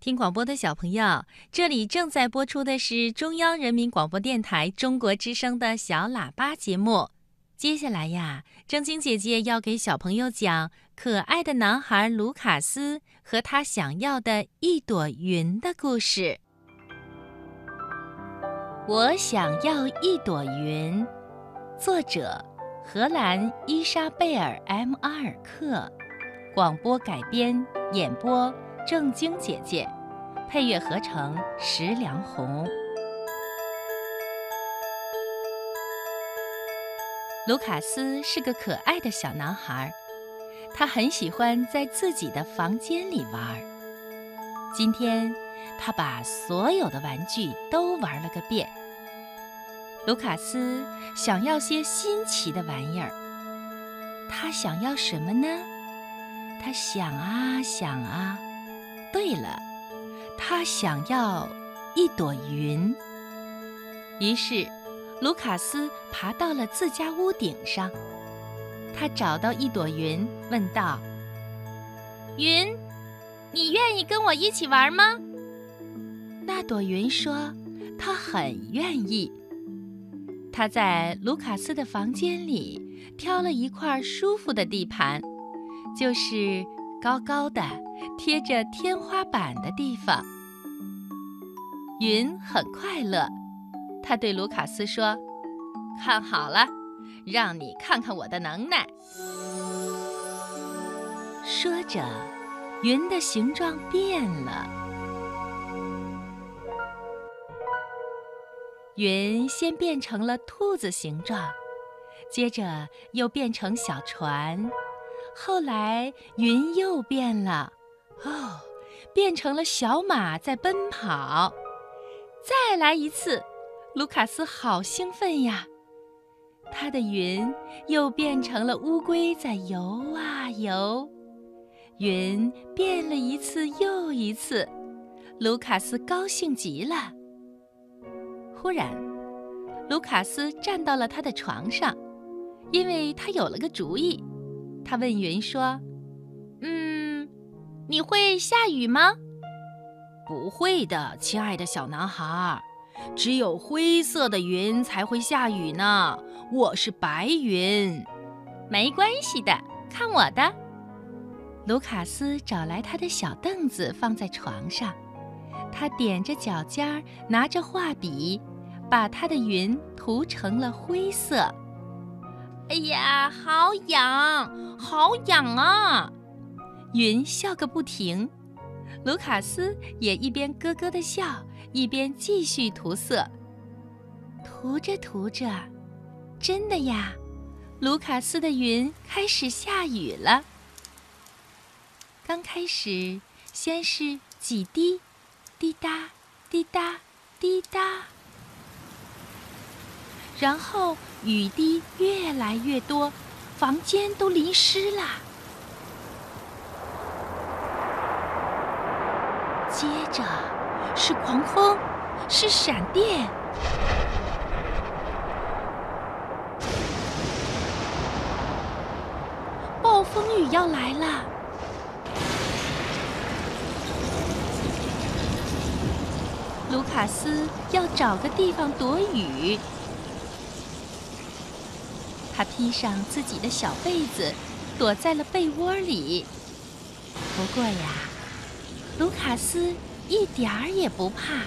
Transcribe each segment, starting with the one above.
听广播的小朋友，这里正在播出的是中央人民广播电台中国之声的小喇叭节目。接下来呀，正晶姐姐要给小朋友讲可爱的男孩卢卡斯和他想要的一朵云的故事。我想要一朵云，作者荷兰伊莎贝尔 ·M· 阿尔克，广播改编演播。正经姐姐，配乐合成石良红。卢卡斯是个可爱的小男孩，他很喜欢在自己的房间里玩。今天，他把所有的玩具都玩了个遍。卢卡斯想要些新奇的玩意儿。他想要什么呢？他想啊想啊。对了，他想要一朵云。于是，卢卡斯爬到了自家屋顶上。他找到一朵云，问道：“云，你愿意跟我一起玩吗？”那朵云说：“他很愿意。”他在卢卡斯的房间里挑了一块舒服的地盘，就是高高的。贴着天花板的地方，云很快乐。他对卢卡斯说：“看好了，让你看看我的能耐。”说着，云的形状变了。云先变成了兔子形状，接着又变成小船，后来云又变了。哦，变成了小马在奔跑，再来一次，卢卡斯好兴奋呀！他的云又变成了乌龟在游啊游，云变了一次又一次，卢卡斯高兴极了。忽然，卢卡斯站到了他的床上，因为他有了个主意。他问云说：“嗯。”你会下雨吗？不会的，亲爱的小男孩。只有灰色的云才会下雨呢。我是白云。没关系的，看我的。卢卡斯找来他的小凳子放在床上，他踮着脚尖儿，拿着画笔，把他的云涂成了灰色。哎呀，好痒，好痒啊！云笑个不停，卢卡斯也一边咯咯的笑，一边继续涂色。涂着涂着，真的呀，卢卡斯的云开始下雨了。刚开始，先是几滴，滴答滴答滴答，然后雨滴越来越多，房间都淋湿了。接着是狂风，是闪电，暴风雨要来了。卢卡斯要找个地方躲雨，他披上自己的小被子，躲在了被窝里。不过呀。卢卡斯一点儿也不怕，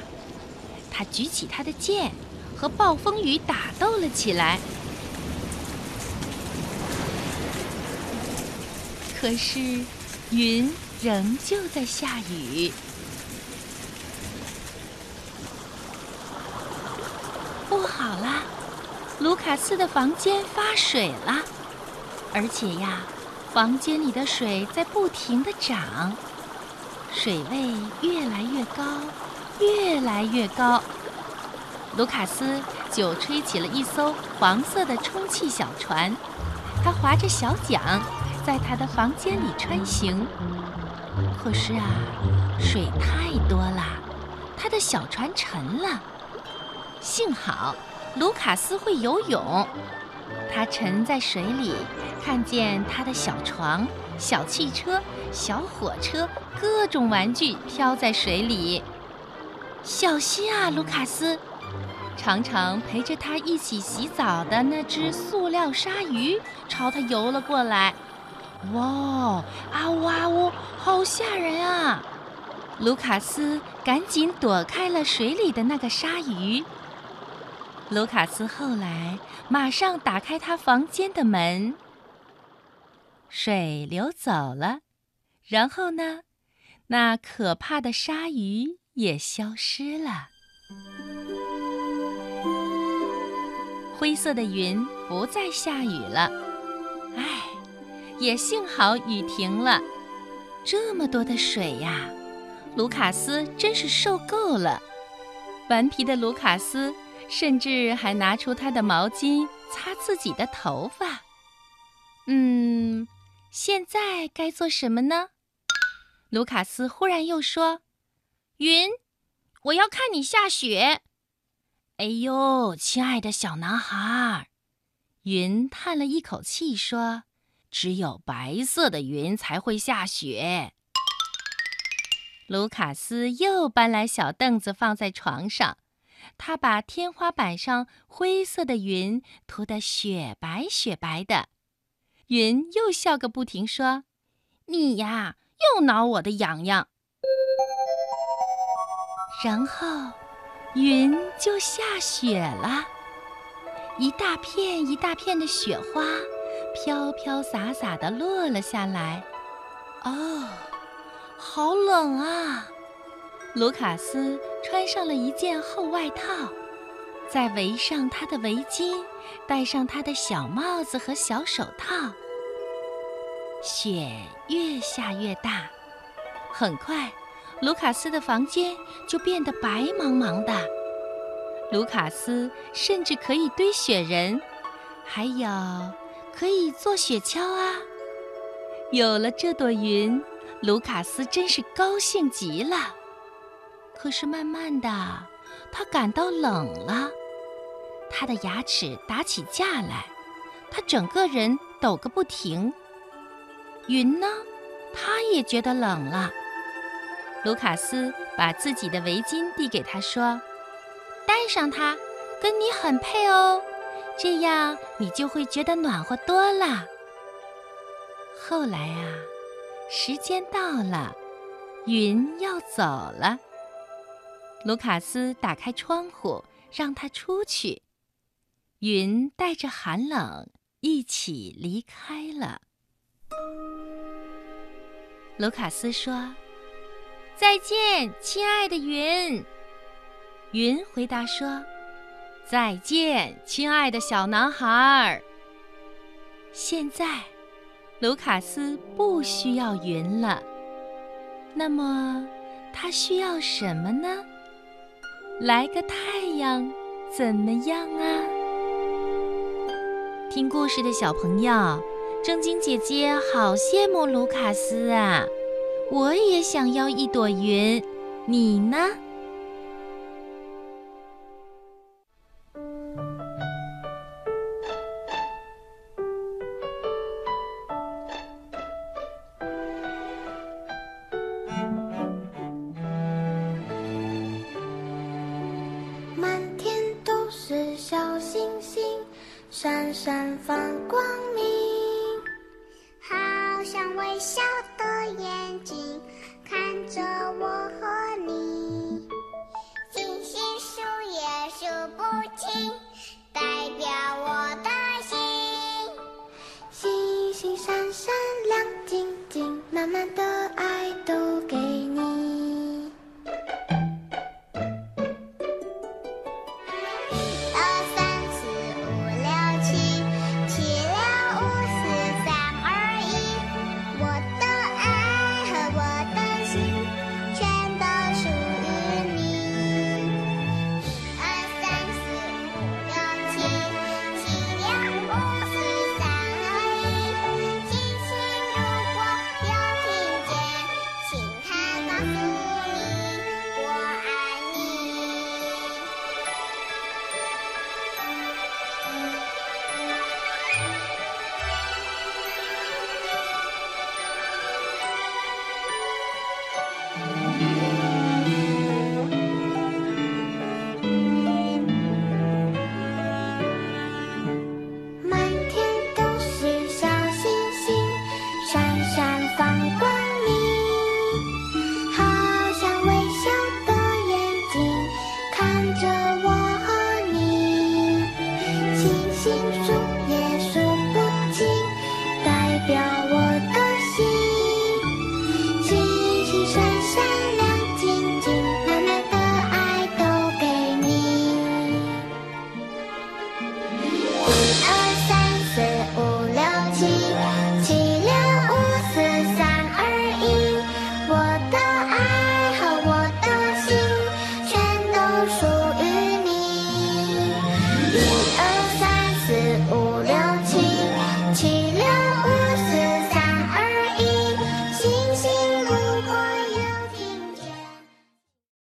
他举起他的剑，和暴风雨打斗了起来。可是，云仍旧在下雨。不好啦，卢卡斯的房间发水了，而且呀，房间里的水在不停的涨。水位越来越高，越来越高。卢卡斯就吹起了一艘黄色的充气小船，他划着小桨，在他的房间里穿行。可是啊，水太多了，他的小船沉了。幸好卢卡斯会游泳，他沉在水里，看见他的小床、小汽车、小火车，各种玩具飘在水里。小心啊，卢卡斯！常常陪着他一起洗澡的那只塑料鲨鱼朝他游了过来。哇，啊呜啊呜，好吓人啊！卢卡斯赶紧躲开了水里的那个鲨鱼。卢卡斯后来马上打开他房间的门，水流走了，然后呢，那可怕的鲨鱼也消失了。灰色的云不再下雨了，唉，也幸好雨停了。这么多的水呀，卢卡斯真是受够了。顽皮的卢卡斯。甚至还拿出他的毛巾擦自己的头发。嗯，现在该做什么呢？卢卡斯忽然又说：“云，我要看你下雪。”哎呦，亲爱的小男孩，云叹了一口气说：“只有白色的云才会下雪。”卢卡斯又搬来小凳子放在床上。他把天花板上灰色的云涂得雪白雪白的，云又笑个不停，说：“你呀，又挠我的痒痒。”然后，云就下雪了，一大片一大片的雪花飘飘洒洒地落了下来。哦，好冷啊！卢卡斯穿上了一件厚外套，再围上他的围巾，戴上他的小帽子和小手套。雪越下越大，很快，卢卡斯的房间就变得白茫茫的。卢卡斯甚至可以堆雪人，还有可以做雪橇啊！有了这朵云，卢卡斯真是高兴极了。可是慢慢的，他感到冷了，他的牙齿打起架来，他整个人抖个不停。云呢，他也觉得冷了。卢卡斯把自己的围巾递给他，说：“戴上它，跟你很配哦，这样你就会觉得暖和多了。”后来啊，时间到了，云要走了。卢卡斯打开窗户，让他出去。云带着寒冷一起离开了。卢卡斯说：“再见，亲爱的云。”云回答说：“再见，亲爱的小男孩。”现在，卢卡斯不需要云了。那么，他需要什么呢？来个太阳，怎么样啊？听故事的小朋友，正晶姐姐好羡慕卢卡斯啊！我也想要一朵云，你呢？睛